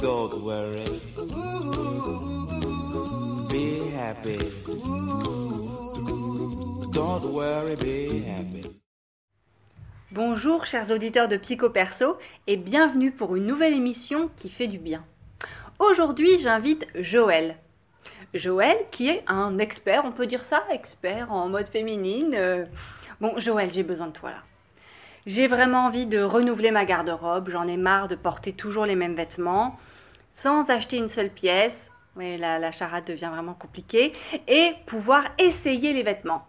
Don't worry. Be happy. Don't worry, be happy. Bonjour chers auditeurs de Psycho Perso et bienvenue pour une nouvelle émission qui fait du bien. Aujourd'hui j'invite Joël. Joël qui est un expert, on peut dire ça, expert en mode féminine. Euh, Bon Joël, j'ai besoin de toi là. J'ai vraiment envie de renouveler ma garde-robe, j'en ai marre de porter toujours les mêmes vêtements, sans acheter une seule pièce. Oui, la, la charade devient vraiment compliquée. Et pouvoir essayer les vêtements.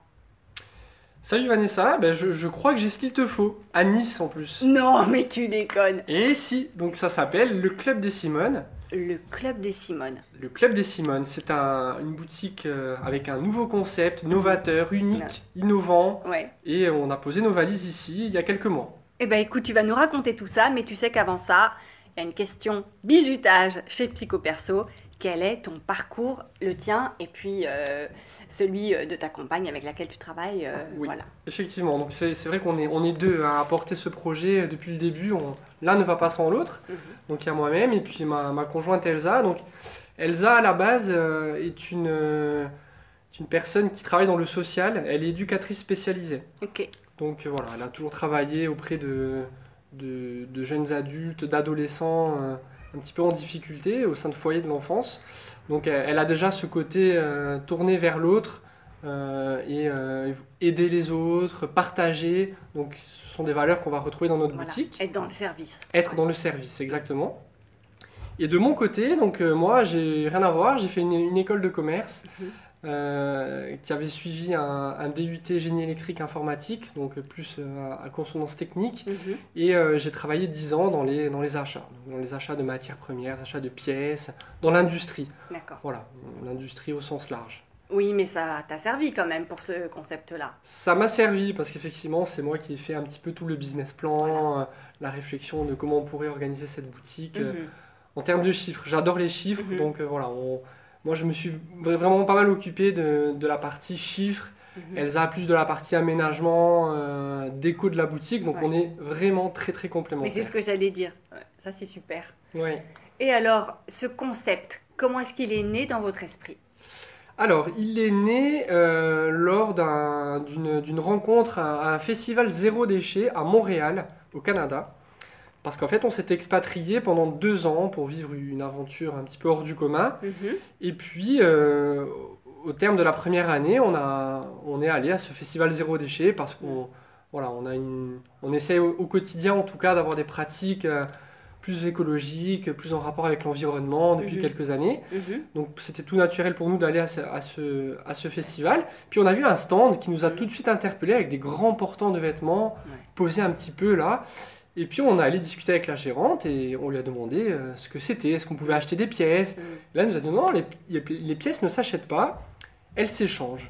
Salut Vanessa, ben je, je crois que j'ai ce qu'il te faut. À Nice en plus. Non mais tu déconnes. Et si, donc ça s'appelle le Club des Simones. Le club des Simones. Le Club des Simones, c'est un- une boutique euh, avec un nouveau concept, novateur, unique, innovant. Ouais. Et on a posé nos valises ici il y a quelques mois. Eh ben écoute, tu vas nous raconter tout ça, mais tu sais qu'avant ça, il y a une question bisutage chez Psycho Perso. Quel est ton parcours, le tien, et puis euh, celui euh, de ta compagne avec laquelle tu travailles euh, Oui. Voilà. Effectivement, donc c'est vrai qu'on est, on est deux à porter ce projet depuis le début. L'un ne va pas sans l'autre. Mhm. Donc il y a moi-même et puis ma, ma conjointe Elsa. Donc Elsa à la base euh, est une, une personne qui travaille dans le social. Elle est éducatrice spécialisée. Ok. Donc voilà, elle a toujours travaillé auprès de, de, de jeunes adultes, d'adolescents un petit peu en difficulté au sein de foyers de l'enfance. Donc elle, a déjà ce côté euh, tourné vers l'autre euh, et euh, aider les autres, partager. Donc ce sont des valeurs qu'on va retrouver dans notre Voilà. boutique. Être dans le service. Être dans le service, exactement. Et de mon côté, donc moi, j'ai rien à voir. J'ai fait une, une école de commerce Mhm. Euh, qui avait suivi un, un DUT génie électrique informatique, donc plus euh, à consonance technique. Mhm. Et euh, j'ai travaillé 10 ans dans les, dans les achats, donc dans les achats de matières premières, achats de pièces, dans l'industrie. D'accord. Voilà, l'industrie au sens large. Oui, mais ça t'a servi quand même pour ce concept-là. Ça m'a servi parce qu'effectivement, c'est moi qui ai fait un petit peu tout le business plan, la réflexion de comment on pourrait organiser cette boutique. Mhm. en termes de chiffres. J'adore les chiffres, Mhm. donc voilà, on- moi je me suis vra- vraiment pas mal occupé de, de la partie chiffres. Mhm. Elsa a plus de la partie aménagement, euh, déco de la boutique, donc Ouais. on est vraiment très très Mais complémentaires. c'est ce que j'allais dire. Ça, c'est super. Ouais. Et alors, ce concept, comment est-ce qu'il est né dans votre esprit? Alors, il est né euh, lors d'un- d'une rencontre à, à un festival zéro déchet à Montréal, au Canada. Parce qu'en fait, on s'était expatrié pendant deux ans pour vivre une aventure un petit peu hors du commun. Mhm. Et puis, euh, au terme de la première année, on, a, on est allé à ce festival zéro déchet parce qu'on voilà, on a une, on essaie au, au quotidien, en tout cas, d'avoir des pratiques euh, plus écologiques, plus en rapport avec l'environnement depuis Mhm. quelques années. Mhm. Donc, c'était tout naturel pour nous d'aller à ce, à, ce, à ce festival. Puis, on a vu un stand qui nous a Mhm. tout de suite interpellés avec des grands portants de vêtements Ouais. posés un petit peu là. Et puis, on est allé discuter avec la gérante et on lui a demandé euh, ce que c'était, est-ce qu'on pouvait acheter des pièces. Mhm. Là, elle nous a dit non, les, pièces ne s'achètent pas, elles s'échangent.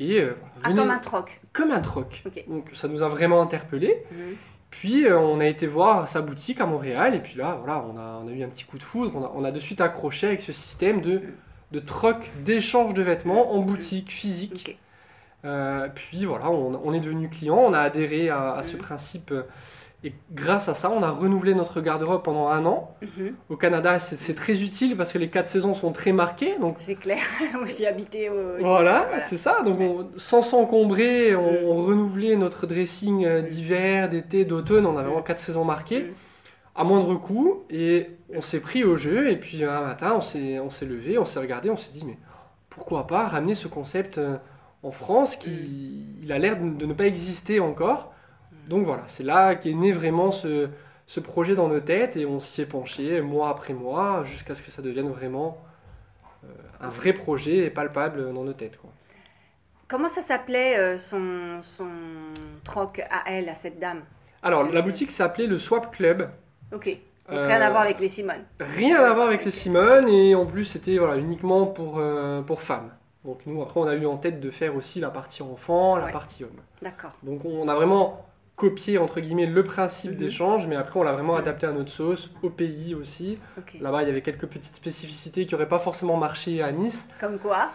Et euh, Ah, venez- comme un troc. comme un troc. Donc ça nous a vraiment interpellés. Mhm. Puis euh, on a été voir sa boutique à Montréal et puis là, voilà, on a, on a eu un petit coup de foudre. On a, on a de suite accroché avec ce système de, de troc, d'échange de vêtements en boutique physique. Puis voilà, on, on est devenu client, on a adhéré à, à ce principe. Et grâce à ça, on a renouvelé notre garde-robe pendant un an. Mhm. Au Canada, c'est très utile parce que les quatre saisons sont très marquées. Donc C'est clair. J'y habitais au. voilà, c'est ça. Donc on- sans s'encombrer, on, on renouvelait notre dressing euh, d'hiver, d'été, d'automne. On a vraiment quatre saisons marquées Mm. à moindre coût. Et on s'est pris au jeu. Et puis un matin, on s'est on s'est levé, on s'est regardé, on s'est dit mais pourquoi pas ramener ce concept euh, en France qui il a l'air de, de ne pas exister encore. Donc voilà, c'est là qu'est né vraiment ce, ce projet dans nos têtes et on s'y est penché mois après mois jusqu'à ce que ça devienne vraiment euh, un vrai projet et palpable dans nos têtes. Quoi. Comment ça s'appelait euh, son, son troc à elle, à cette dame? Alors, la boutique s'appelait le Swap Club. Ok. Donc Euh, rien à voir avec les Simone. Rien à voir avec les Simone et en plus c'était voilà, uniquement pour, euh, pour femmes. Donc nous après on a eu en tête de faire aussi la partie enfant, la Ouais. partie homme. D'accord. Donc on a vraiment copié entre guillemets le principe Mhm. d'échange mais après on l'a vraiment adapté à notre sauce, au pays aussi. Là-bas il y avait quelques petites spécificités qui n'auraient pas forcément marché à Nice. Comme quoi?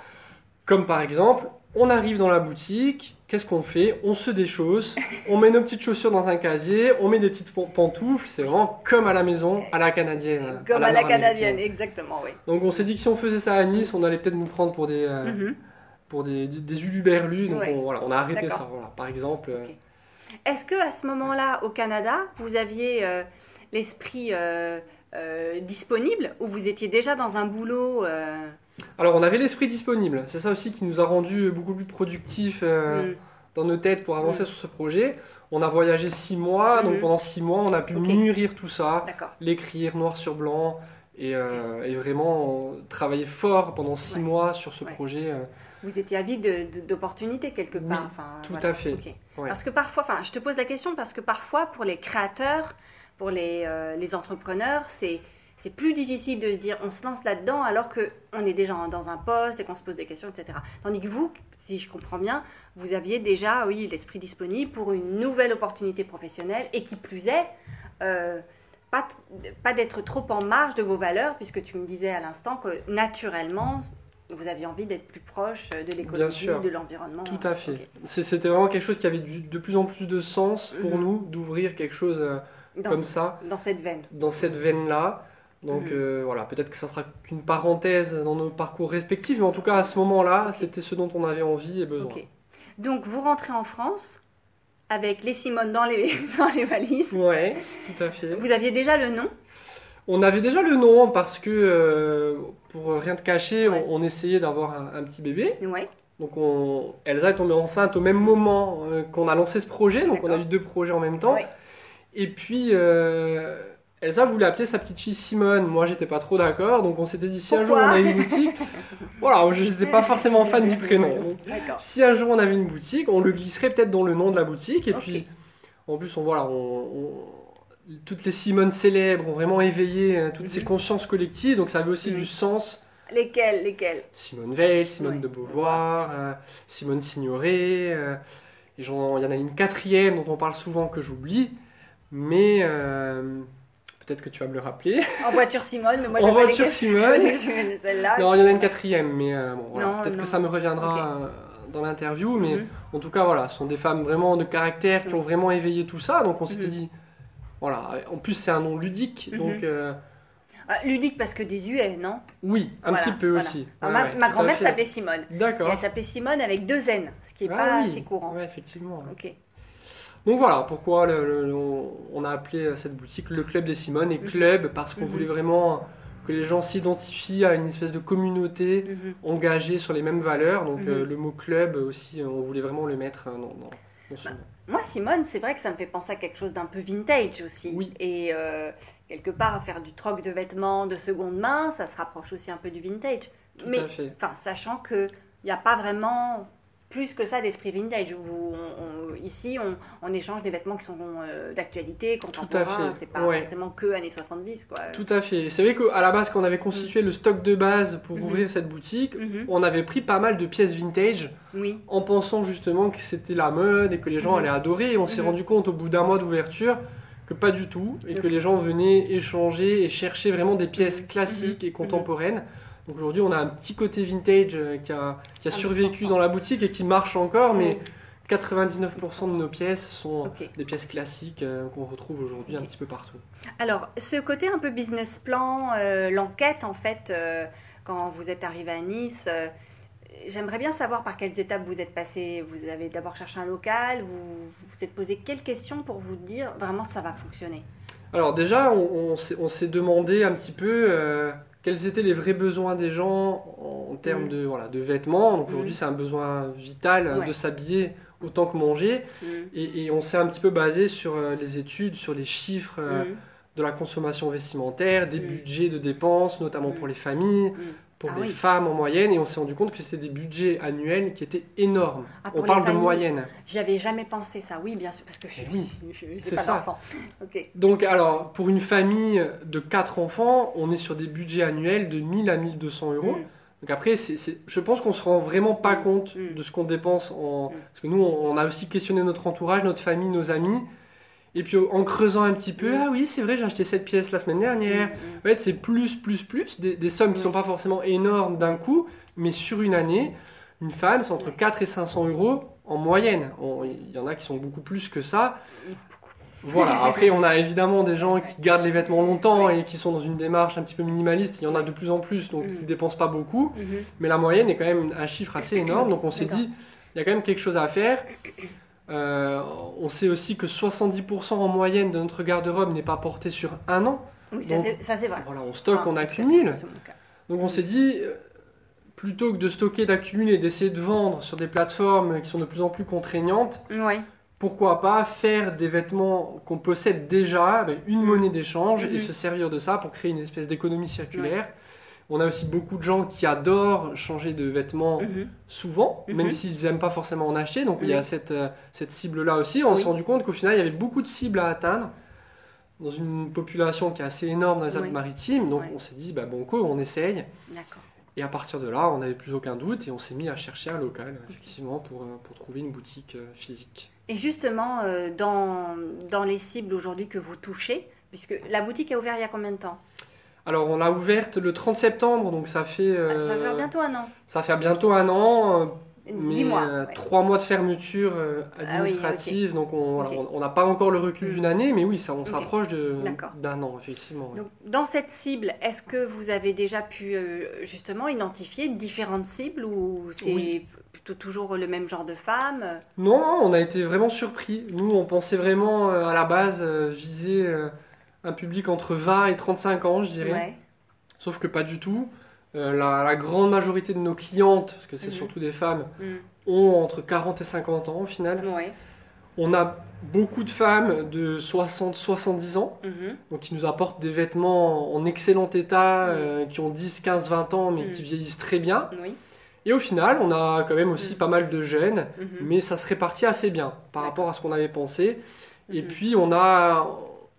Comme par exemple On arrive dans la boutique, qu'est-ce qu'on fait? On se déchausse, on met nos petites chaussures dans un casier, on met des petites pan- pantoufles, c'est vraiment comme à la maison, à la canadienne. Comme à la canadienne, exactement, oui. Donc on s'est dit que si on faisait ça à Nice, on allait peut-être nous prendre pour des, euh, Mhm. pour des, des, des uluberlus, donc Ouais. on, voilà, on a arrêté ça. Voilà. Par exemple, euh. Est-ce que à ce moment-là, au Canada, vous aviez euh, l'esprit euh, euh, disponible ou vous étiez déjà dans un boulot alors on avait l'esprit disponible, c'est ça aussi qui nous a rendu beaucoup plus productifs hmm, dans nos têtes pour avancer Mm. sur ce projet. On a voyagé six mois, donc Mhm. pendant six mois on a pu mûrir tout ça, l'écrire noir sur blanc et, et vraiment travailler fort pendant six Ouais. mois sur ce Ouais. projet. Vous étiez avide de- de- d'opportunités quelque Oui, part. enfin, tout voilà. à fait. Ouais. Parce que parfois, enfin, je te pose la question parce que parfois, pour les créateurs, pour les, euh, les entrepreneurs, c'est c'est plus difficile de se dire on se lance là-dedans alors que on est déjà dans un poste et qu'on se pose des questions, etc. Tandis que vous, si je comprends bien, vous aviez déjà, oui, l'esprit disponible pour une nouvelle opportunité professionnelle et qui plus est, euh, pas, pas d'être trop en marge de vos valeurs, puisque tu me disais à l'instant que naturellement, vous aviez envie d'être plus proche de l'écologie, de l'environnement. Tout à fait. C'était vraiment quelque chose qui avait du- de plus en plus de sens pour Mhm. nous d'ouvrir quelque chose euh, Dans, comme ça, dans cette veine. dans cette veine-là. Donc Mhm. euh, voilà, peut-être que ça sera qu'une parenthèse dans nos parcours respectifs, mais en tout cas à ce moment-là, c'était ce dont on avait envie et besoin. Donc vous rentrez en France avec les Simone dans les, dans les valises. Ouais, tout à fait. Vous aviez déjà le nom On avait déjà le nom parce que, euh, pour rien te cacher, Ouais. on, on essayait d'avoir un, un petit bébé. Ouais. Donc on, Elsa est tombée enceinte au même moment euh, qu'on a lancé ce projet, donc on a eu deux projets en même temps. Ouais. Et puis euh, Elsa voulait appeler sa petite fille Simone. Moi j'étais pas trop d'accord, donc on s'était dit si un jour on Pourquoi a une boutique, voilà, je n'étais pas forcément fan du prénom. Donc, si un jour on avait une boutique, on le glisserait peut-être dans le nom de la boutique. Et puis en plus, on, voilà, on- toutes les Simones célèbres ont vraiment éveillé euh, toutes ces Mhm. consciences collectives, donc ça avait aussi Mhm. du sens. Lesquels Lesquels Simone Veil, Simone de Beauvoir, euh, Simone Signoret, euh, il y en a une quatrième dont on parle souvent que j'oublie, mais euh, peut-être que tu vas me le rappeler. En voiture Simone, mais moi En je connais voiture Simone. celle-là. non, il y en a une quatrième, mais euh, bon, voilà, peut-être que ça me reviendra euh, dans l'interview, mais Mhm. en tout cas, voilà, ce sont des femmes vraiment de caractère qui ont vraiment éveillé tout ça, donc on s'était dit, voilà, en plus c'est un nom ludique, Mhm. donc euh, Ah, ludique parce que désuet, non? Oui, un Voilà, petit peu voilà. aussi. Ouais, ma, ouais, grand-mère s'appelait Simone. Et D'accord. elle s'appelait Simone avec deux N, ce qui n'est Ah pas oui. assez courant. Ouais, effectivement. ouais. Ok. Donc voilà pourquoi le- le- le- on- a appelé euh, cette boutique le Club des Simones et Mhm. Club parce qu'on Mhm. voulait vraiment que les gens s'identifient à une espèce de communauté engagée sur les mêmes valeurs. Donc euh, le mot club aussi, on voulait vraiment le mettre dans, dans- nom. Moi, Simone, c'est vrai que ça me fait penser à quelque chose d'un peu vintage aussi. Oui. Et euh, quelque part, faire du troc de vêtements de seconde main, ça se rapproche aussi un peu du vintage. Tout Mais, à fait. enfin, sachant qu'il n'y a pas vraiment plus que ça d'esprit vintage. Où on- on- ici, on, on échange des vêtements qui sont euh, d'actualité, contemporains. C'est pas ouais. forcément que années 70, quoi. Tout à fait. C'est vrai qu'à la base, quand on avait constitué le stock de base pour Mhm. ouvrir cette boutique, Mhm. on avait pris pas mal de pièces vintage Oui. en pensant justement que c'était la mode et que les gens Mhm. allaient adorer. Et on s'est rendu compte au bout d'un mois d'ouverture que pas du tout et que les gens venaient échanger et chercher vraiment des pièces classiques et contemporaines. Donc aujourd'hui, on a un petit côté vintage euh, qui a, qui a Un survécu dans la boutique et qui marche encore, mais Oui. 99% de nos pièces sont Ok. des pièces classiques euh, qu'on retrouve aujourd'hui un petit peu partout. Alors, ce côté un peu business plan, euh, l'enquête, en fait, euh, quand vous êtes arrivé à Nice, j'aimerais bien savoir par quelles étapes vous êtes passé. Vous avez d'abord cherché un local, vous vous êtes posé quelles questions pour vous dire vraiment ça va fonctionner? Alors déjà, on, on s'est- demandé un petit peu quels étaient les vrais besoins des gens en, termes Mhm. de, voilà, de vêtements. Donc aujourd'hui, Mhm. c'est un besoin vital euh, Ouais. de s'habiller autant que manger. Mm. Et, et on s'est un petit peu basé sur euh, les études, sur les chiffres euh, Mm. de la consommation vestimentaire, des budgets de dépenses, notamment pour les familles, Mm. Pour Ah les oui. femmes en moyenne. Et on s'est rendu compte que c'était des budgets annuels qui étaient énormes. Ah, on parle de moyenne. J'avais jamais pensé ça, oui, bien sûr, parce que je suis, oui, je- pas d'enfant. Donc, alors, pour une famille de 4 enfants, on est sur des budgets annuels de 1000 à 1200 euros. Mm. Donc après, je pense qu'on se rend vraiment pas Mm. compte Mm. de ce qu'on dépense en... Parce que nous, on on a aussi questionné notre entourage, notre famille, nos amis. Et puis en creusant un petit peu, Mm. ah oui, c'est vrai, j'ai acheté cette pièce la semaine dernière. Mm. En fait, c'est plus, plus, plus, des, des sommes qui Mm. sont pas forcément énormes d'un coup, mais sur une année, une femme, c'est entre Ouais. 4 et 500 euros en moyenne. Il y en a qui sont beaucoup plus que ça. Voilà, après on a évidemment des gens qui gardent les vêtements longtemps et qui sont dans une démarche un petit peu minimaliste, il y en a de plus en plus, donc ils ne dépensent pas beaucoup, Mhm. mais la moyenne est quand même un chiffre assez énorme, donc on s'est dit, il y a quand même quelque chose à faire. Euh, on sait aussi que 70% en moyenne de notre garde-robe n'est pas porté sur un an. Oui, ça Donc, c'est vrai. Voilà, on stocke, Ah, on accumule. Donc on s'est dit, euh, plutôt que de stocker, d'accumuler, d'essayer de vendre sur des plateformes qui sont de plus en plus contraignantes, pourquoi pas faire des vêtements qu'on possède déjà, une monnaie d'échange, et se servir de ça pour créer une espèce d'économie circulaire. On a aussi beaucoup de gens qui adorent changer de vêtements Mhm. souvent, Mhm. même s'ils n'aiment pas forcément en acheter. Donc il y a cette, euh, cette cible-là aussi. On Oui. s'est rendu compte qu'au final, il y avait beaucoup de cibles à atteindre dans une population qui est assez énorme dans les Oui. Alpes-Maritimes. Donc on s'est dit, bah, bon, quoi, on essaye. Et à partir de là, on n'avait plus aucun doute et on s'est mis à chercher un local, effectivement, pour, euh, pour trouver une boutique euh, physique. Et justement, dans, dans les cibles aujourd'hui que vous touchez, puisque la boutique a ouvert il y a combien de temps? Alors, on l'a ouverte le 30 septembre, donc ça fait, euh, Ça va faire bientôt un an. ça va faire bientôt un an. euh, mais Dis-moi. euh, ouais. trois mois de fermeture euh, Ah oui, administrative, donc on n'a pas encore le recul Mm. d'une année, mais oui, ça, on Ok. s'approche d'un an, effectivement. Donc, dans cette cible, est-ce que vous avez déjà pu euh, justement identifier différentes cibles ou c'est Oui. plutôt toujours le même genre de femmes? Non, on a été vraiment surpris. Nous, on pensait vraiment euh, à la base euh, viser euh, un public entre 20 et 35 ans, je dirais. Ouais. Sauf que pas du tout. Euh, la, la grande majorité de nos clientes, parce que c'est Mhm. surtout des femmes, Mm. ont entre 40 et 50 ans au final. Ouais. On a beaucoup de femmes de 60-70 ans, Mhm. donc qui nous apportent des vêtements en excellent état, Mhm. euh, qui ont 10, 15, 20 ans, mais Mhm. qui vieillissent très bien. Oui. Et au final, on a quand même aussi Mhm. pas mal de jeunes, Mhm. mais ça se répartit assez bien par rapport à ce qu'on avait pensé. Et Mhm. puis on a,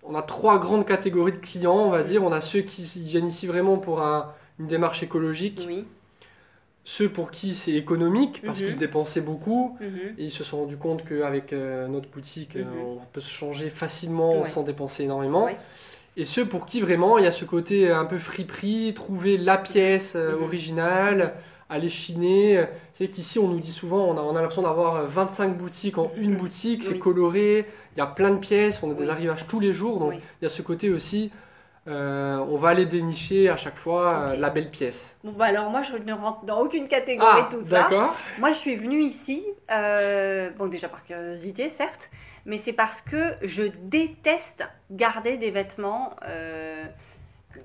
on a trois grandes catégories de clients, on va dire. On a ceux qui viennent ici vraiment pour un- une démarche écologique, Oui. ceux pour qui c'est économique parce Mhm. qu'ils dépensaient beaucoup. Mhm. Et ils se sont rendus compte qu'avec euh, notre boutique, euh, Mhm. on peut se changer facilement Ouais. sans dépenser énormément. Ouais. Et ceux pour qui vraiment il y a ce côté un peu friperie, trouver la pièce euh, originale, aller chiner. Tu sais qu'ici on nous dit souvent, on a, on a l'impression d'avoir euh, 25 boutiques en une boutique, c'est Oui. coloré, il y a plein de pièces, on a des Oui. arrivages tous les jours. Donc Oui. il y a ce côté aussi, euh, on va aller dénicher à chaque fois euh, la belle pièce. Bon, bah alors moi, je ne rentre dans aucune catégorie Ah, tout ça. d'accord. Moi, je suis venue ici, euh, bon, déjà par curiosité, certes, mais c'est parce que je déteste garder des vêtements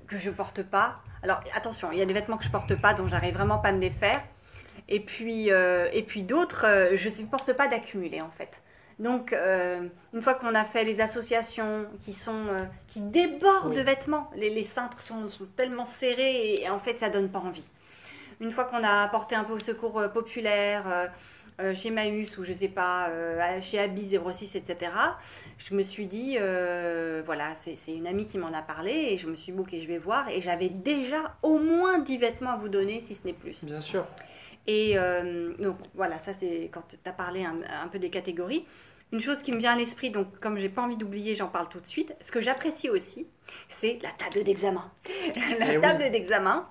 que, je porte pas. Alors, attention, il y a des vêtements que je porte pas, dont j'arrive vraiment pas à me défaire. Et puis, euh, et puis d'autres, euh, je ne supporte pas d'accumuler, en fait. Donc, euh, une fois qu'on a fait les associations qui sont qui débordent Oui. de vêtements, les, les cintres sont, sont tellement serrés et, en fait, ça donne pas envie. Une fois qu'on a apporté un peu au secours populaire, euh, chez Maüs ou je sais pas, euh, chez Abi 06, etc., je me suis dit, euh, voilà, c'est une amie qui m'en a parlé et je me suis dit, ok, je vais voir. Et j'avais déjà au moins 10 vêtements à vous donner, si ce n'est plus. Bien sûr. Et euh, donc voilà, ça c'est quand tu as parlé un, un peu des catégories. Une chose qui me vient à l'esprit, donc comme j'ai pas envie d'oublier, j'en parle tout de suite. Ce que j'apprécie aussi, c'est la table d'examen. la Eh oui. table d'examen,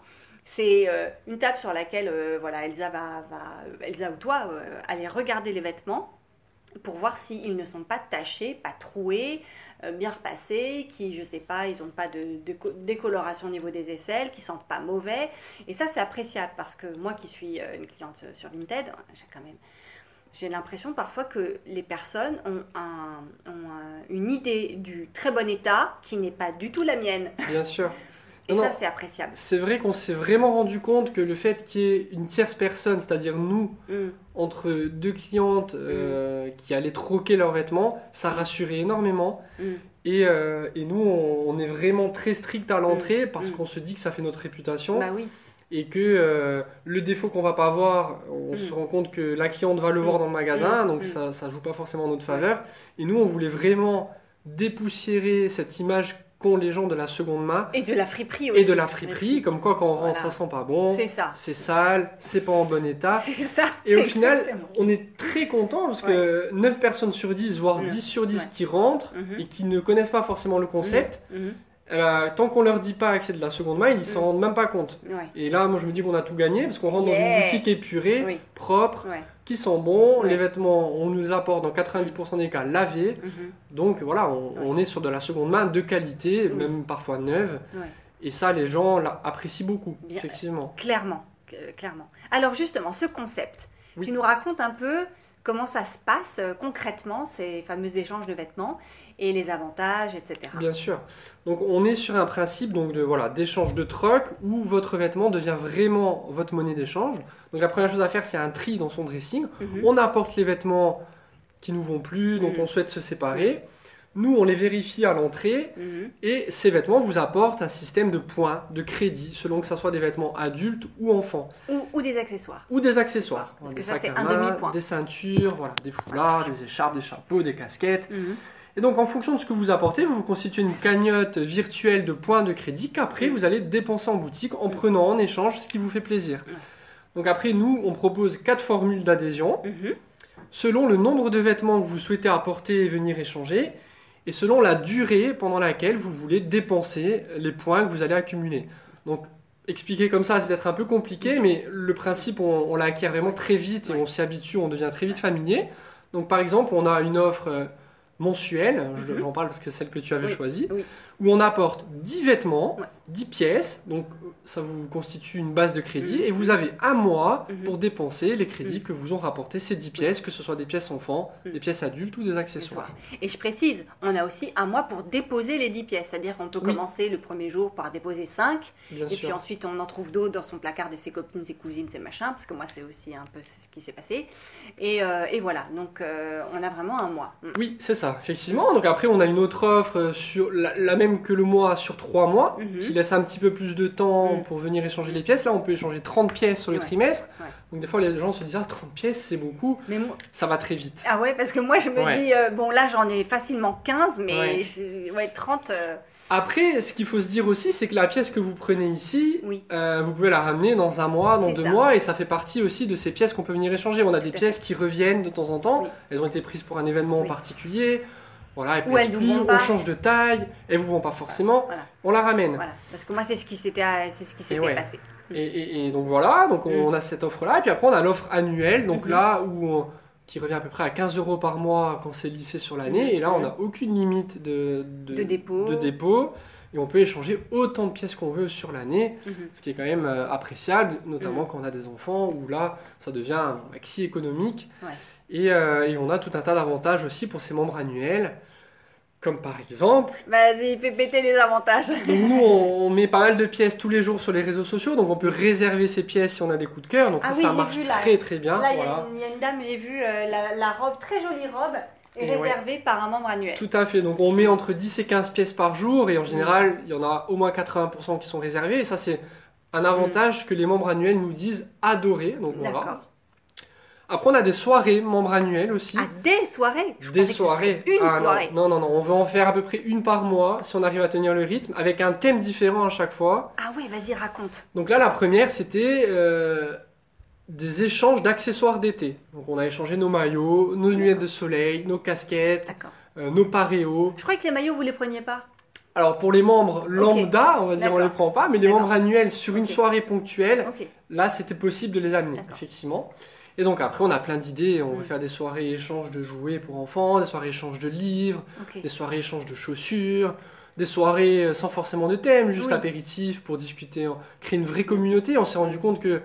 c'est euh, une table sur laquelle euh, voilà, Elsa va, va Elsa ou toi, euh, aller regarder les vêtements pour voir s'ils ne sont pas tachés, pas troués, euh, bien repassés, qui, je sais pas, ils n'ont pas de, de co- décoloration au niveau des aisselles, qui sentent pas mauvais. Et ça, c'est appréciable parce que moi qui suis une cliente sur Vinted, j'ai quand même. J'ai l'impression parfois que les personnes ont, un- ont un- une idée du très bon état qui n'est pas du tout la mienne. Bien sûr. Et Non, ça, c'est appréciable. C'est vrai qu'on s'est vraiment rendu compte que le fait qu'il y ait une tierce personne, c'est-à-dire nous, Mm. entre deux clientes euh, qui allaient troquer leurs vêtements, ça rassurait énormément. Mm. Et, euh, et nous, on, on est vraiment très strict à l'entrée parce Mm. qu'on se dit que ça fait notre réputation Bah oui. et que euh, le défaut qu'on va pas voir, on Mm. se rend compte que la cliente va le voir Mm. dans le magasin, Mm. donc Mm. ça, ça joue pas forcément en notre faveur. Et nous, on voulait vraiment dépoussiérer cette image qu'ont les gens de la seconde main Et de la friperie aussi. et de la friperie, comme quoi quand on rentre, Voilà. ça sent pas bon, C'est ça. c'est sale, c'est pas en bon état. C'est ça. Et au final, exactement. on est très content parce que 9 personnes sur 10, voire Mm. 10 sur 10 Ouais. qui rentrent Mhm. et qui ne connaissent pas forcément le concept, Mhm. Eh ben, tant qu'on leur dit pas que c'est de la seconde main, ils s'en Mm. rendent même pas compte. Ouais. Et là, moi, je me dis qu'on a tout gagné parce qu'on rentre dans une boutique épurée, Oui. propre, Ouais. qui sent bon. Ouais. Les vêtements, on nous apporte dans 90% des cas lavés. Mhm. Donc voilà, on, on est sur de la seconde main de qualité, Oui. même parfois neuve. Et ça, les gens apprécient beaucoup, Bien. effectivement. Clairement, euh, clairement. Alors justement, ce concept, Oui. tu nous racontes un peu comment ça se passe euh, concrètement, ces fameux échanges de vêtements et les avantages, etc. Bien sûr. Donc on est sur un principe donc de voilà d'échange de troc où votre vêtement devient vraiment votre monnaie d'échange. Donc la première chose à faire c'est un tri dans son dressing. Mhm. On apporte les vêtements qui nous vont plus, dont Mhm. on souhaite se séparer. Nous on les vérifie à l'entrée Mhm. et ces vêtements vous apportent un système de points, de crédit, selon que ce soit des vêtements adultes ou enfants Ou, ou des accessoires. ou des accessoires. Parce Des que ça, c'est un main, demi-point. Des ceintures, voilà, des foulards, des écharpes, des chapeaux, des casquettes. Et donc, en fonction de ce que vous apportez, vous vous constituez une cagnotte virtuelle de points de crédit qu'après vous allez dépenser en boutique en prenant en échange ce qui vous fait plaisir. Donc, après, nous, on propose quatre formules d'adhésion Mhm. selon le nombre de vêtements que vous souhaitez apporter et venir échanger et selon la durée pendant laquelle vous voulez dépenser les points que vous allez accumuler. Donc, expliquer comme ça, c'est peut-être un peu compliqué, mais le principe, on, on l'acquiert vraiment très vite et on s'y habitue, on devient très vite familier. Donc, par exemple, on a une offre euh, mensuelle, Mhm. j'en parle parce que c'est celle que tu avais Oui, choisie, oui. Où on apporte 10 vêtements, Ouais. 10 pièces, donc ça vous constitue une base de crédit, Mhm. et vous avez un mois Mhm. pour dépenser les crédits Mhm. que vous ont rapporté ces 10 pièces, que ce soit des pièces enfants, Mhm. des pièces adultes ou des accessoires. Et je précise, on a aussi un mois pour déposer les 10 pièces. C'est-à-dire qu'on peut Oui. commencer le premier jour par déposer 5, Bien et puis ensuite on en trouve d'autres dans son placard de ses copines, ses cousines, ses machins, parce que moi c'est aussi un peu ce qui s'est passé. Et, euh, et voilà, donc euh, on a vraiment un mois. Mm. Oui, c'est ça, effectivement. Donc après, on a une autre offre euh, sur la, la même que le mois sur 3 mois, Mhm. qui laisse un petit peu plus de temps Mhm. pour venir échanger les pièces. Là, on peut échanger 30 pièces sur le Ouais. trimestre. Ouais. Donc des fois, les gens se disent, ah, 30 pièces, c'est beaucoup. Mais moi, Ça va très vite. ah ouais, parce que moi je me Ouais. dis, euh, bon là j'en ai facilement 15, mais Ouais. je- ouais, 30, euh, Après, ce qu'il faut se dire aussi, c'est que la pièce que vous prenez ici, oui. euh, vous pouvez la ramener dans un mois, dans deux ça. mois, et ça fait partie aussi de ces pièces qu'on peut venir échanger. On a des Tout pièces qui reviennent de temps en temps. Oui. Elles ont été prises pour un événement en particulier. Voilà, elles vous plus, vont on change de taille, elles vous vont pas forcément, Voilà. on la ramène. Voilà, parce que moi c'est ce qui s'était c'est ce qui s'était ouais. passé. Et, et- et donc voilà, donc on, Mm. on a cette offre-là, et puis après on a l'offre annuelle, donc Mhm. là où on- qui revient à peu près à 15 euros par mois quand c'est lissé sur l'année, Mhm. et là on n'a aucune limite de, De dépôt. de dépôt, et on peut échanger autant de pièces qu'on veut sur l'année, Mhm. ce qui est quand même euh, appréciable, notamment Mhm. quand on a des enfants, où là ça devient un maxi économique, Ouais. Et, euh, et on a tout un tas d'avantages aussi pour ces membres annuels, comme par exemple Vas-y, fais péter les avantages. donc nous, on, on met pas mal de pièces tous les jours sur les réseaux sociaux, donc on peut réserver ces pièces si on a des coups de cœur. Donc Ah ça, oui, ça marche vu, là. très très bien. Là, il y, a voilà. une- il y a une dame, j'ai vu euh, la, la robe, très jolie robe, est Et ouais. réservée par un membre annuel. Tout à fait. Donc on met entre 10 et 15 pièces par jour, et en général, il y en a au moins 80% qui sont réservées. Et ça, c'est un avantage que les membres annuels nous disent adorer. Donc voilà. Après, on a des soirées membres annuels aussi. Ah, des soirées? Je des pensais que ce soirées. Une Ah, soirée. Non, non, non. On veut en faire à peu près une par mois si on arrive à tenir le rythme, avec un thème différent à chaque fois. Ah ouais, vas-y, raconte. Donc là, la première, c'était euh, des échanges d'accessoires d'été. Donc on a échangé nos maillots, nos lunettes de soleil, nos casquettes, euh, nos paréos. Je croyais que les maillots, vous les preniez pas. Alors pour les membres lambda, on va dire, on les prend pas, mais les membres annuels sur une soirée ponctuelle, là, c'était possible de les amener, effectivement. Et donc après, on a plein d'idées. On Mm. veut faire des soirées échanges de jouets pour enfants, des soirées échanges de livres, des soirées échanges de chaussures, des soirées euh, sans forcément de thème, juste Oui. apéritif pour discuter, créer une vraie communauté. On s'est rendu compte que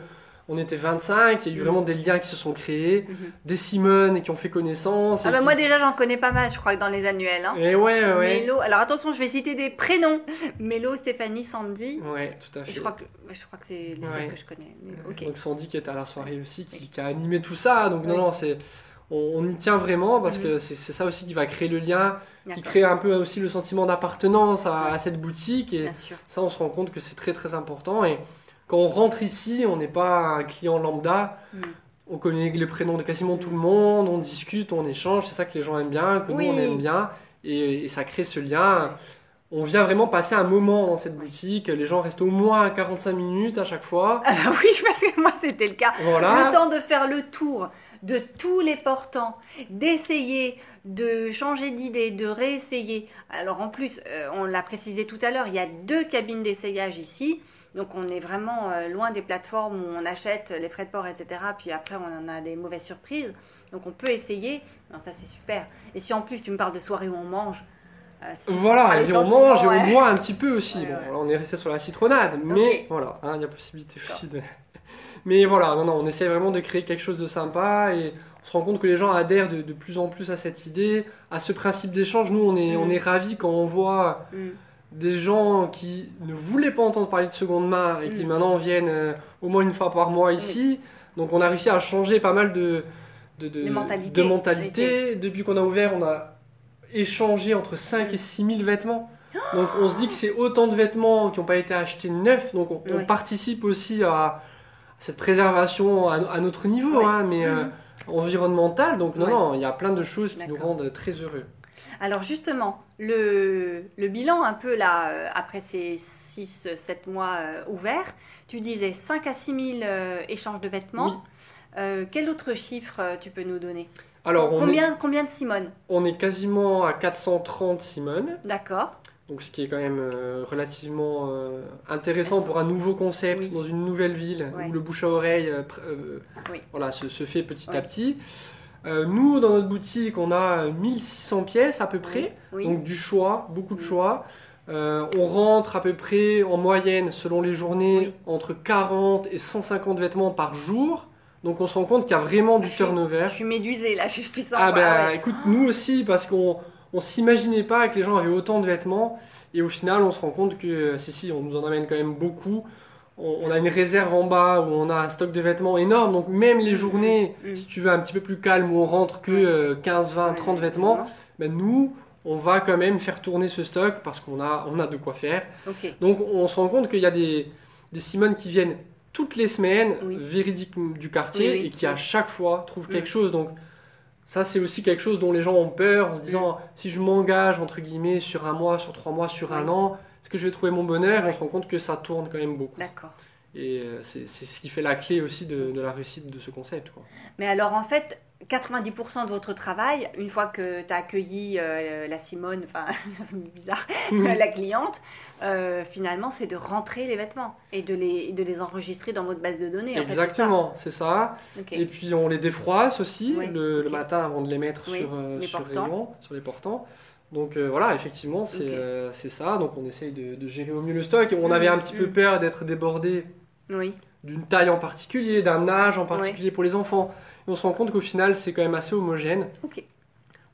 on était 25, il y a eu vraiment des liens qui se sont créés, Mhm. des Simone qui ont fait connaissance. Ah bah qui- moi déjà j'en connais pas mal, je crois que dans les annuels. Hein. Et ouais, ouais, ouais. Mélo, alors attention, je vais citer des prénoms. Mélo, Stéphanie, Sandy. Ouais, tout à Et fait. je crois que, je crois que c'est les Ouais. seuls que je connais. Mais. Donc Sandy qui était à la soirée aussi, qui, qui a animé tout ça. Donc non, non, c'est on, y tient vraiment parce Mhm. que c'est ça aussi qui va créer le lien, qui crée un peu aussi le sentiment d'appartenance à, à cette boutique. Et Bien sûr. ça, on se rend compte que c'est très très important. Et quand on rentre ici, on n'est pas un client lambda. Mm. On connaît les prénoms de quasiment tout le monde, on discute, on échange. C'est ça que les gens aiment bien, que Oui. nous on aime bien. Et, et ça crée ce lien. On vient vraiment passer un moment dans cette boutique. Les gens restent au moins 45 minutes à chaque fois. Ah bah oui, parce que moi c'était le cas. Voilà. Le temps de faire le tour de tous les portants, d'essayer de changer d'idée, de réessayer. Alors en plus, euh, on l'a précisé tout à l'heure, il y a deux cabines d'essayage ici. Donc on est vraiment euh, loin des plateformes où on achète les frais de port, etc. Puis après on en a des mauvaises surprises. Donc on peut essayer. Non, ça c'est super. Et si en plus tu me parles de soirée où on mange. euh, Voilà, et on mange et ouais. on boit un petit peu aussi. Ouais, Bon, ouais. alors, on est resté sur la citronnade, mais voilà, hein, il y a possibilité aussi de. Mais voilà, non, non, on essaie vraiment de créer quelque chose de sympa et on se rend compte que les gens adhèrent de, de plus en plus à cette idée, à ce principe d'échange. Nous, on est, Mm. on est ravis quand on voit Mm. Des gens qui ne voulaient pas entendre parler de seconde main et qui Mm. maintenant viennent euh, au moins une fois par mois ici. Donc on a réussi à changer pas mal de, de, de, De mentalité. de mentalité. Depuis qu'on a ouvert, on a échangé entre 5 et 6 000 vêtements. Donc on se dit que c'est autant de vêtements qui n'ont pas été achetés neufs. Donc on, participe aussi à cette préservation à, à notre niveau, hein, mais euh, environnementale. Donc non, non, il y a plein de choses qui nous rendent très heureux. Alors justement, le, le bilan un peu là, euh, après ces 6-7 mois euh, ouverts, tu disais 5 à 6 000 euh, échanges de vêtements. Oui. Quel autre chiffre tu peux nous donner? Alors on est, combien, de Simone? On est quasiment à 430 Simone. D'accord. Donc, ce qui est quand même relativement intéressant pour un nouveau concept Oui. dans une nouvelle ville Ouais. où le bouche à oreille Oui. voilà, se, se fait petit à petit. Euh, nous, dans notre boutique, on a 1600 pièces à peu près, Oui. donc du choix, beaucoup de choix. Euh, on rentre à peu près en moyenne, selon les journées, Oui. entre 40 et 150 vêtements par jour. Donc on se rend compte qu'il y a vraiment du Je suis- turnover. Je suis médusée là, je suis sans Ah bah ouais. écoute, nous aussi, parce qu'on on s'imaginait pas que les gens avaient autant de vêtements, et au final, on se rend compte que euh, si, si, on nous en amène quand même beaucoup. On, a une réserve en bas où on a un stock de vêtements énorme, donc même les journées, Mhm. si tu veux, un petit peu plus calme, où on rentre que Ouais. euh, 15, 20, Ouais, 30 ouais, vêtements, ben nous, on va quand même faire tourner ce stock parce qu'on a, on a de quoi faire. Donc on se rend compte qu'il y a des, des Simones qui viennent toutes les semaines, Oui. véridiques du quartier, Oui, oui, et qui à chaque fois trouvent quelque Mm. chose. Donc ça c'est aussi quelque chose dont les gens ont peur en se disant si je m'engage entre guillemets sur un mois, sur trois mois, sur un an, est-ce que je vais trouver mon bonheur Et. On se rend compte que ça tourne quand même beaucoup. D'accord. Et euh, c'est ce qui fait la clé aussi de, de la réussite de ce concept. Quoi. Mais alors en fait, 90% de votre travail, une fois que tu as accueilli euh, la Simone, enfin, c'est bizarre, la cliente, euh, finalement, c'est de rentrer les vêtements et de les, de les enregistrer dans votre base de données. c'est ça Exactement, c'est ça. Et puis on les défroisse aussi Oui, le, matin avant de les mettre Oui, sur, euh, les sur rayon, sur les portants. Donc euh, voilà, effectivement, c'est euh, c'est ça. Donc on essaye de, de gérer au mieux le stock. On avait un petit peu mhm. peur d'être débordé Oui, d'une taille en particulier, d'un âge en particulier pour les enfants. Et on se rend compte qu'au final, c'est quand même assez homogène.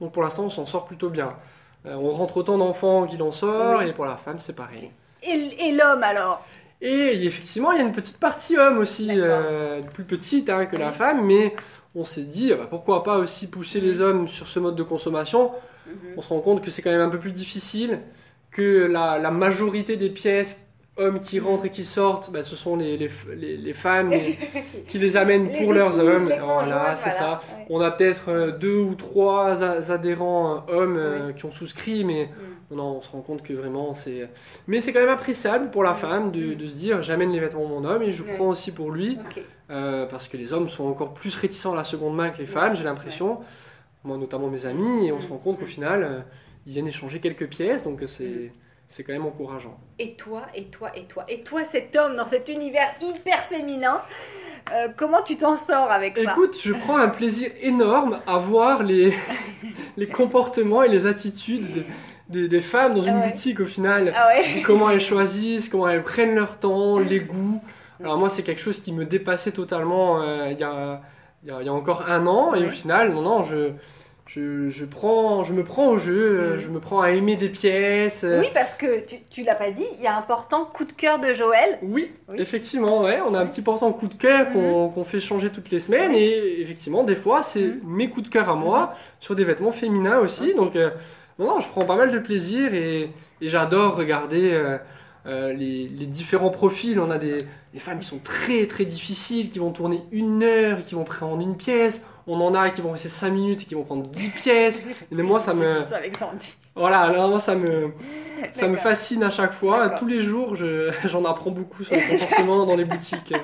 Donc pour l'instant, on s'en sort plutôt bien. Euh, on rentre autant d'enfants qu'il en sort, Oui. et pour la femme, c'est pareil. Et, et l'homme alors? Et effectivement, il y a une petite partie homme aussi, plus petite hein, que la femme, mais on s'est dit, bah, pourquoi pas aussi pousser les hommes sur ce mode de consommation Mhm. On se rend compte que c'est quand même un peu plus difficile, que la, la majorité des pièces hommes qui rentrent et qui sortent, bah, ce sont les, les, les- les femmes qui les amènent pour leurs épouses, hommes. Voilà, c'est voilà. ça. Ouais. On a peut-être euh, deux ou trois adhérents euh, hommes euh, qui ont souscrit, mais Mm. non, on se rend compte que vraiment c'est. Mais c'est quand même appréciable pour la Mm. femme de, Mm. de se dire j'amène les vêtements de mon homme et je prends aussi pour lui, euh, parce que les hommes sont encore plus réticents à la seconde main que les femmes, j'ai l'impression. Moi, notamment mes amis, et on Mm. se rend compte qu'au final, euh, ils viennent échanger quelques pièces, donc euh, c'est. Mm. C'est quand même encourageant. Et toi, et toi, et toi, et toi, cet homme dans cet univers hyper féminin, euh, comment tu t'en sors avec ça? Écoute, je prends un plaisir énorme à voir les, les comportements et les attitudes des, des- des femmes dans une Ah ouais. boutique au final. Ah ouais comment elles choisissent, comment elles prennent leur temps, les goûts. Alors moi, c'est quelque chose qui me dépassait totalement euh, il y, a, il y a- il y a encore un an. Et au final, non, non, je, je, je prends, je me prends au jeu, euh, Mhm. je me prends à aimer des pièces. euh, Oui, parce que tu, tu l'as pas dit, il y a un important coup de cœur de Joël. Oui, Oui. effectivement, ouais, on a un petit portant coup de cœur qu'on qu'on fait changer toutes les semaines et effectivement, des fois, c'est Mhm. mes coups de cœur à moi sur des vêtements féminins aussi. Donc, euh, non, non, je prends pas mal de plaisir et, et j'adore regarder euh, euh, les, les différents profils. On a des, des femmes qui sont très très difficiles, qui vont tourner une heure et qui vont prendre une pièce. On en a qui vont rester 5 minutes et qui vont prendre 10 pièces. Mais moi, ça me- fait ça avec Sandy. Voilà, alors moi, ça me, ça me fascine à chaque fois. Tous les jours, je- j'en apprends beaucoup sur le comportement dans les boutiques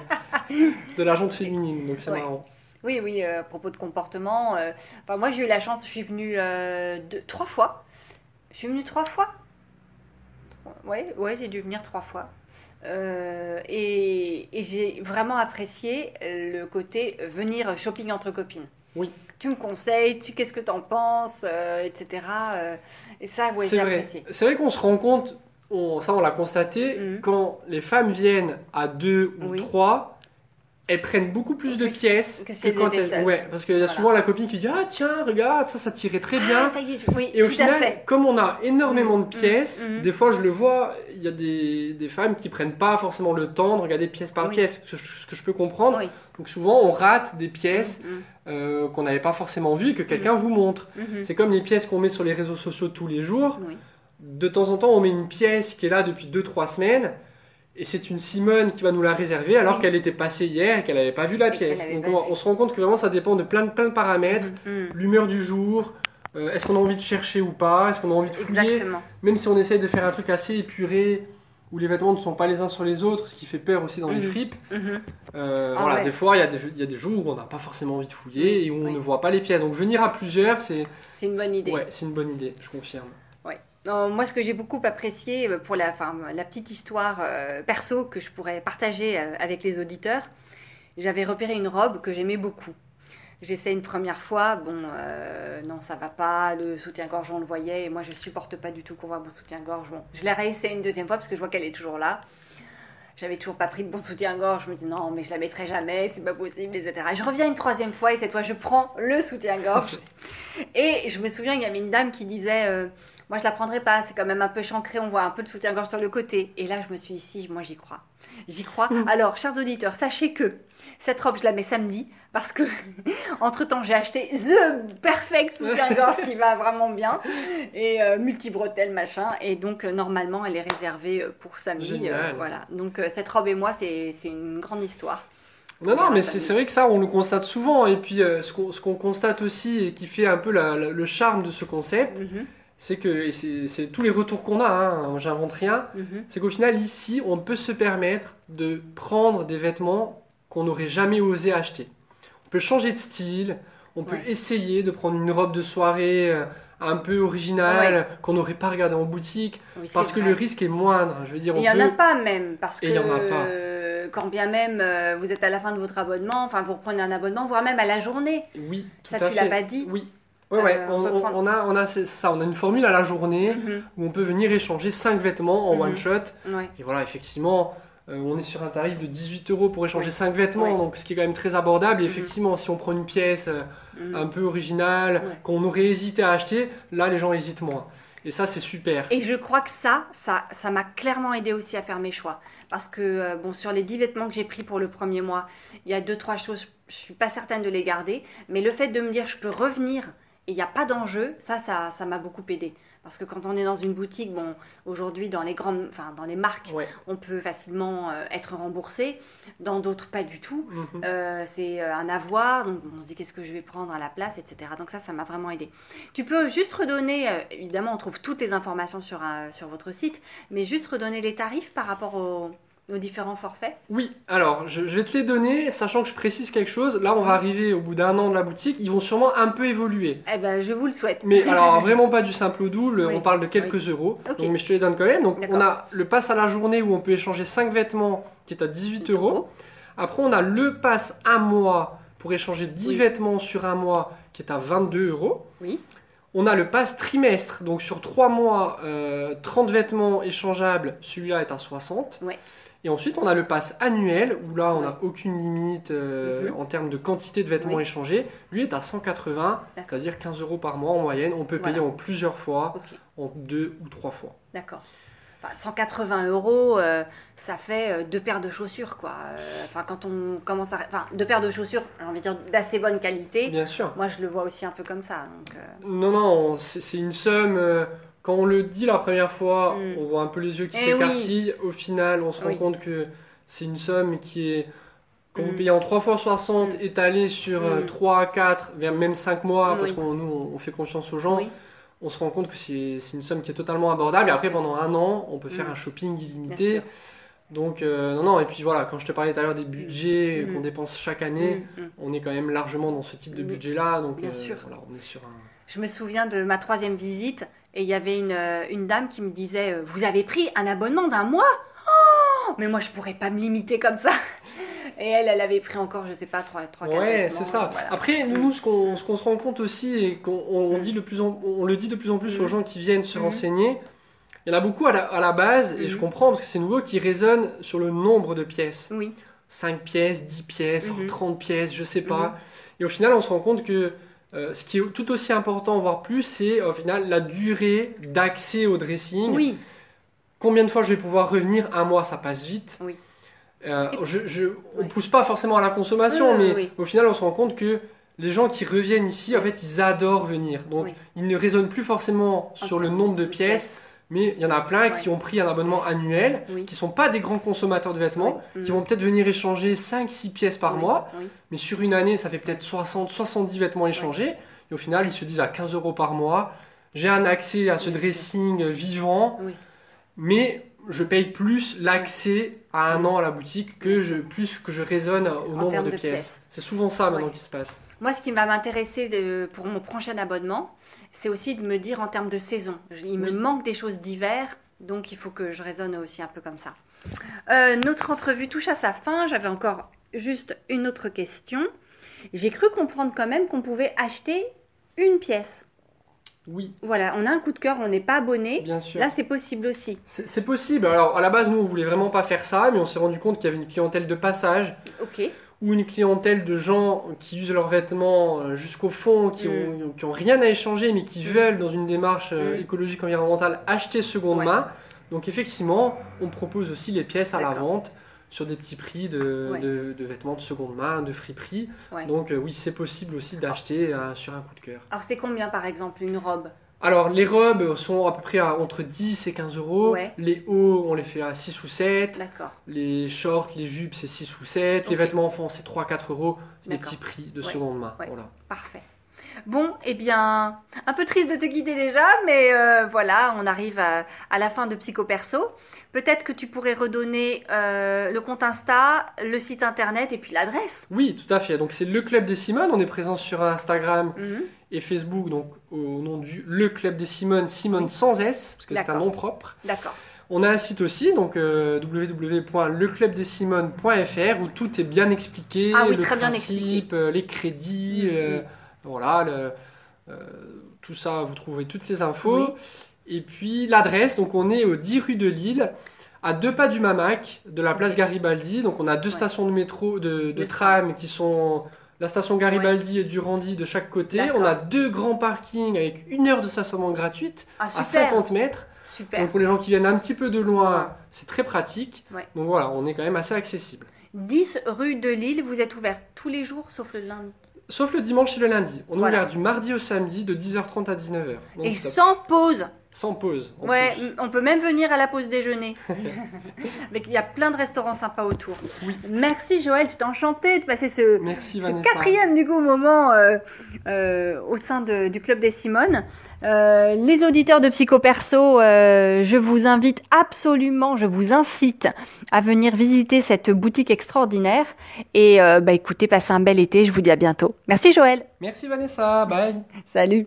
euh, de la jante féminine. Donc c'est Ouais. marrant. Oui, oui, euh, à propos de comportement. euh, enfin, moi, j'ai eu la chance, je suis venue euh, deux- trois fois. Je suis venue trois fois. Ouais, ouais, j'ai dû venir trois fois. Euh, et et j'ai vraiment apprécié le côté venir shopping entre copines. Oui. Tu me conseilles, tu qu'est-ce que t'en penses, euh, etc. euh, et ça, ouais, c'est j'ai vrai. apprécié. C'est vrai qu'on se rend compte, on- ça on l'a constaté, Mhm. quand les femmes viennent à deux ou Oui. trois, elles prennent beaucoup plus de pièces que quand elles. Ouais, parce qu'il y a Voilà. souvent la copine qui dit Ah tiens, regarde, ça, ça tirait très bien. Ah, ça y est, je- oui, Et au tout final, à fait. comme on a énormément de Mhm, pièces, mhm. des fois je le vois, il y a des, des femmes qui prennent pas forcément le temps de regarder pièce par Oui. pièce, ce que, je- ce que je peux comprendre. Oui. Donc souvent on rate des pièces euh, qu'on n'avait pas forcément vues que quelqu'un vous montre. C'est comme les pièces qu'on met sur les réseaux sociaux tous les jours. De temps en temps, on met une pièce qui est là depuis 2-3 semaines. Et c'est une Simone qui va nous la réserver alors Oui. qu'elle était passée hier et qu'elle n'avait pas vu la Et pièce. Donc on, se rend compte que vraiment ça dépend de plein, de- plein de paramètres. Mhm, mhm. L'humeur du jour, euh, est-ce qu'on a envie de chercher ou pas, est-ce qu'on a envie de fouiller? Exactement. Même si on essaye de faire un truc assez épuré, où les vêtements ne sont pas les uns sur les autres, ce qui fait peur aussi dans les Mhm. fripes. Mhm. Euh, Ah voilà, ouais. des fois, il y, a des- il y a des jours où on n'a pas forcément envie de fouiller Oui, et où on oui. ne voit pas les pièces. Donc venir à plusieurs, c'est C'est une bonne idée. ouais, c'est une bonne idée, je confirme. Moi, ce que j'ai beaucoup apprécié euh, pour la, enfin, la petite histoire euh, perso que je pourrais partager euh, avec les auditeurs, j'avais repéré une robe que j'aimais beaucoup. J'essaie une première fois, bon, euh, non, ça va pas, le soutien-gorge, on le voyait, et moi, je supporte pas du tout qu'on voit mon soutien-gorge. Bon, je l'ai réessayé une deuxième fois parce que je vois qu'elle est toujours là. J'avais toujours pas pris de bon soutien-gorge. Je me dis non, mais je la mettrai jamais, c'est pas possible, etc. Et je reviens une troisième fois et cette fois je prends le soutien-gorge. et je me souviens, il y avait une dame qui disait Moi je la prendrai pas, c'est quand même un peu chancré, on voit un peu de soutien-gorge sur le côté. Et là je me suis dit Si, moi j'y crois. J'y crois. Alors, chers auditeurs, sachez que cette robe, je la mets samedi parce que entre temps j'ai acheté The Perfect soutien-gorge qui va vraiment bien et euh, multi-bretelles machin. Et donc euh, normalement elle est réservée euh, pour samedi. euh, voilà. Donc cette robe et moi, c'est une grande histoire. Non, non, mais c'est vrai que ça, on le constate souvent. Et puis, euh, ce qu'on constate aussi et qui fait un peu la- la- le charme de ce concept, Mhm, c'est que, et c'est tous les retours qu'on a, hein, j'invente rien, mhm. c'est qu'au final, ici, on peut se permettre de prendre des vêtements qu'on n'aurait jamais osé acheter. On peut changer de style, on peut essayer de prendre une robe de soirée euh, un peu originale qu'on n'aurait pas regardé en boutique, Oui, parce que vrai. le risque est moindre. Je veux dire, Il n'y en a pas même, parce que Et il y en a pas. quand bien même euh, vous êtes à la fin de votre abonnement, enfin vous reprenez un abonnement, voire même à la journée. Oui, tout Ça, à tu l'as pas dit Oui. Ouais, ouais, Euh, on, on peut on- prendre- on a, on a ça, on a une formule à la journée Mhm, où on peut venir échanger 5 vêtements en Mhm. one shot. ouais. Et voilà, effectivement, euh, on est sur un tarif de 18 euros pour échanger Ouais. 5 vêtements, Ouais. donc ce qui est quand même très abordable. Et Mhm. effectivement, si on prend une pièce euh, Mhm. un peu originale, qu'on aurait hésité à acheter, là les gens hésitent moins. Et ça, c'est super. Et je crois que ça, ça, ça m'a clairement aidé aussi à faire mes choix. Parce que, bon, sur les 10 vêtements que j'ai pris pour le premier mois, il y a deux, trois choses, je suis pas certaine de les garder. Mais le fait de me dire, je peux revenir et il n'y a pas d'enjeu, ça, ça ça m'a beaucoup aidé. Parce que quand on est dans une boutique, bon, aujourd'hui, dans les grandes, enfin, dans les marques, Ouais. on peut facilement euh, être remboursé. Dans d'autres, pas du tout. Mhm. Euh, c'est euh, un avoir, donc on se dit qu'est-ce que je vais prendre à la place, etc. Donc ça, ça m'a vraiment aidé. Tu peux juste redonner, euh, évidemment, on trouve toutes les informations sur, sur votre site, mais juste redonner les tarifs par rapport aux, aux différents forfaits. Oui, alors je, je vais te les donner, sachant que je précise quelque chose. Là, on va arriver au bout d'un an de la boutique, ils vont sûrement un peu évoluer. Eh ben, je vous le souhaite. Mais alors vraiment pas du simple au double, Oui, on parle de quelques euros. Donc, mais je te les donne quand même. Donc on a le pass à la journée où on peut échanger 5 vêtements qui est à 18 euros. Après on a le pass un mois pour échanger 10 Oui. vêtements sur un mois qui est à 22 euros. Oui. On a le pass trimestre, donc sur 3 mois, euh, 30 vêtements échangeables, celui-là est à 60. Ouais. Et ensuite, on a le pass annuel, où là, on n'a Ouais. aucune limite euh, Mhm. en termes de quantité de vêtements Oui. échangés. Lui est à 180, D'accord. c'est-à-dire 15 euros par mois en moyenne. On peut payer en plusieurs fois, en deux ou trois fois. d'accord. Enfin, 180 euros, euh, ça fait euh, deux paires de chaussures, quoi. Euh, Enfin, quand on commence à... Enfin, deux paires de chaussures, j'ai envie de dire, d'assez bonne qualité. Bien sûr. Moi, je le vois aussi un peu comme ça. Donc, euh, Non, non, c'est une somme. quand on le dit la première fois, Mm. on voit un peu les yeux qui Eh oui. s'écartillent. Au final, on se rend Oui. compte que c'est une somme qui est, quand vous Mm. payez en 3 fois 60, Mm. étalée sur Mm. 3 à 4, même 5 mois, parce qu'on nous, on fait confiance aux gens, oui, on se rend compte que c'est une somme qui est totalement abordable. Et après, pendant un an, on peut faire Mm. un shopping illimité. Donc, euh, non, non, et puis voilà, quand je te parlais tout à l'heure des budgets Mm. qu'on dépense chaque année, Mm, mm. on est quand même largement dans ce type de budget-là. Donc, bien euh, sûr. voilà, on est sur un. Je me souviens de ma troisième visite et il y avait une, euh, une dame qui me disait Vous avez pris un abonnement d'un mois? Oh Mais moi, je pourrais pas me limiter comme ça. Et elle, elle avait pris encore, je sais pas, 3 trois, quatre Ouais, vêtements, c'est ça. voilà. Après, nous, nous, ce qu'on ce qu'on se rend compte aussi, et qu'on on, on Mm. dit le plus en- on le dit de plus en plus Mm. aux gens qui viennent se Mm. renseigner, il y en a beaucoup à la, à la base, et Mm. je comprends parce que c'est nouveau, qui raisonnent sur le nombre de pièces. Oui, 5 pièces, 10 pièces, Mhm. 30 pièces, je sais pas. Et au final, on se rend compte que euh, ce qui est tout aussi important, voire plus, c'est au final la durée d'accès au dressing. oui, Combien de fois je vais pouvoir revenir? Un mois, ça passe vite. Oui. Euh, je, je- on Oui. pousse pas forcément à la consommation, Oui, mais oui. au final, on se rend compte que les gens qui reviennent ici, en fait, ils adorent venir. Donc, Oui. ils ne raisonnent plus forcément En sur le nombre de pièces, mais il y en a plein qui ont pris un abonnement annuel, qui sont pas des grands consommateurs de vêtements, qui vont peut-être venir échanger 5-6 pièces par mois, mais sur une année, ça fait peut-être 60-70 vêtements échangés. Et au final, ils se disent à 15 euros par mois, j'ai un accès à ce dressing vivant, mais je paye plus l'accès à un an à la boutique que je, plus que je raisonne au nombre termes de, de pièces. pièces. C'est souvent ça maintenant qui se passe. Moi, ce qui va m'intéresser pour mon prochain abonnement, c'est aussi de me dire en termes de saison. Il me manque des choses d'hiver, donc il faut que je raisonne aussi un peu comme ça. Euh, notre entrevue touche à sa fin. J'avais encore juste une autre question. J'ai cru comprendre quand même qu'on pouvait acheter une pièce. Oui, Voilà, on a un coup de cœur, on n'est pas abonné. bien sûr. Là, c'est possible aussi. C'est possible. Alors, à la base, nous, on voulait vraiment pas faire ça, mais on s'est rendu compte qu'il y avait une clientèle de passage Ok. ou une clientèle de gens qui usent leurs vêtements euh, jusqu'au fond, qui, Mm. ont, rien à échanger, mais qui Mm. veulent, dans une démarche euh, Mm. écologique environnementale, acheter seconde Ouais. main. Donc, effectivement, on propose aussi les pièces à la vente sur des petits prix de, Ouais. de- de vêtements de seconde main, de friperie. Ouais. Donc, euh, oui, c'est possible aussi d'acheter euh, sur un coup de cœur. Alors, c'est combien par exemple une robe? Alors, les robes sont à peu près à entre 10 et 15 euros. Ouais. Les hauts, on les fait à 6 ou 7. D'accord. Les shorts, les jupes, c'est 6 ou 7. Les vêtements enfants, c'est 3-4 euros. Des petits prix de seconde main. Voilà. Parfait. Bon, eh bien, un peu triste de te quitter déjà, mais euh, voilà, on arrive à, à la fin de Psycho Perso. Peut-être que tu pourrais redonner euh, le compte Insta, le site internet et puis l'adresse. Oui, tout à fait. Donc, c'est le Club des Simones. On est présent sur Instagram Mhm. et Facebook, donc au nom du Le Club des Simones, Simone Oui. sans S, parce que c'est un nom propre. D'accord. On a un site aussi, donc euh, www.leclubdesimones.fr où tout est bien expliqué, Ah oui, le très bien principe, expliqué. euh, les crédits, voilà, le- euh, tout ça, vous trouverez toutes les infos. Oui. Et puis l'adresse, donc on est au 10 rue de Lille, à deux pas du Mamac, de la place. Garibaldi. Donc on a deux Ouais. stations de métro, de, tram qui sont la station Garibaldi et Durandi de chaque côté. On a deux grands parkings avec une heure de stationnement gratuite Ah, à super. 50 mètres. Super. Donc pour les gens qui viennent un petit peu de loin, Ouais. c'est très pratique. Donc voilà, on est quand même assez accessible. 10 rue de Lille, vous êtes ouvert tous les jours sauf le lundi. Sauf le dimanche et le lundi. On est Voilà. ouvert du mardi au samedi de 10h30 à 19h. Donc Et ça- sans pause. Sans pause. Ouais, plus. on peut même venir à la pause déjeuner. Il y a plein de restaurants sympas autour. Oui. Merci Joël, tu t'es enchanté de passer ce, Merci ce Vanessa. quatrième du coup moment euh, euh, au sein de- du club des Simones. Euh, les auditeurs de Psycho Perso, je vous invite absolument, je vous incite à venir visiter cette boutique extraordinaire. Et bah écoutez, passez un bel été. Je vous dis à bientôt. Merci Joël. Merci Vanessa, bye. Salut.